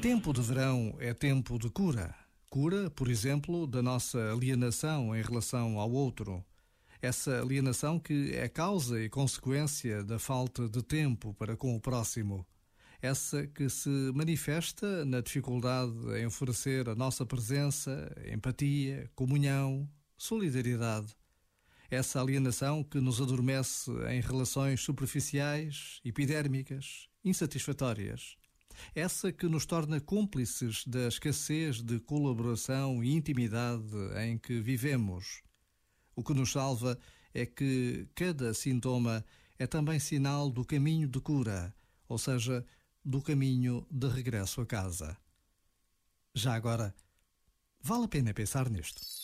Tempo de verão é tempo de cura. Cura, por exemplo, da nossa alienação em relação ao outro. Essa alienação que é causa e consequência da falta de tempo para com o próximo. Essa que se manifesta na dificuldade em oferecer a nossa presença, empatia, comunhão, solidariedade. Essa alienação que nos adormece em relações superficiais, epidérmicas, insatisfatórias. Essa que nos torna cúmplices da escassez de colaboração e intimidade em que vivemos. O que nos salva é que cada sintoma é também sinal do caminho de cura, ou seja, do caminho de regresso a casa. Já agora, vale a pena pensar nisto.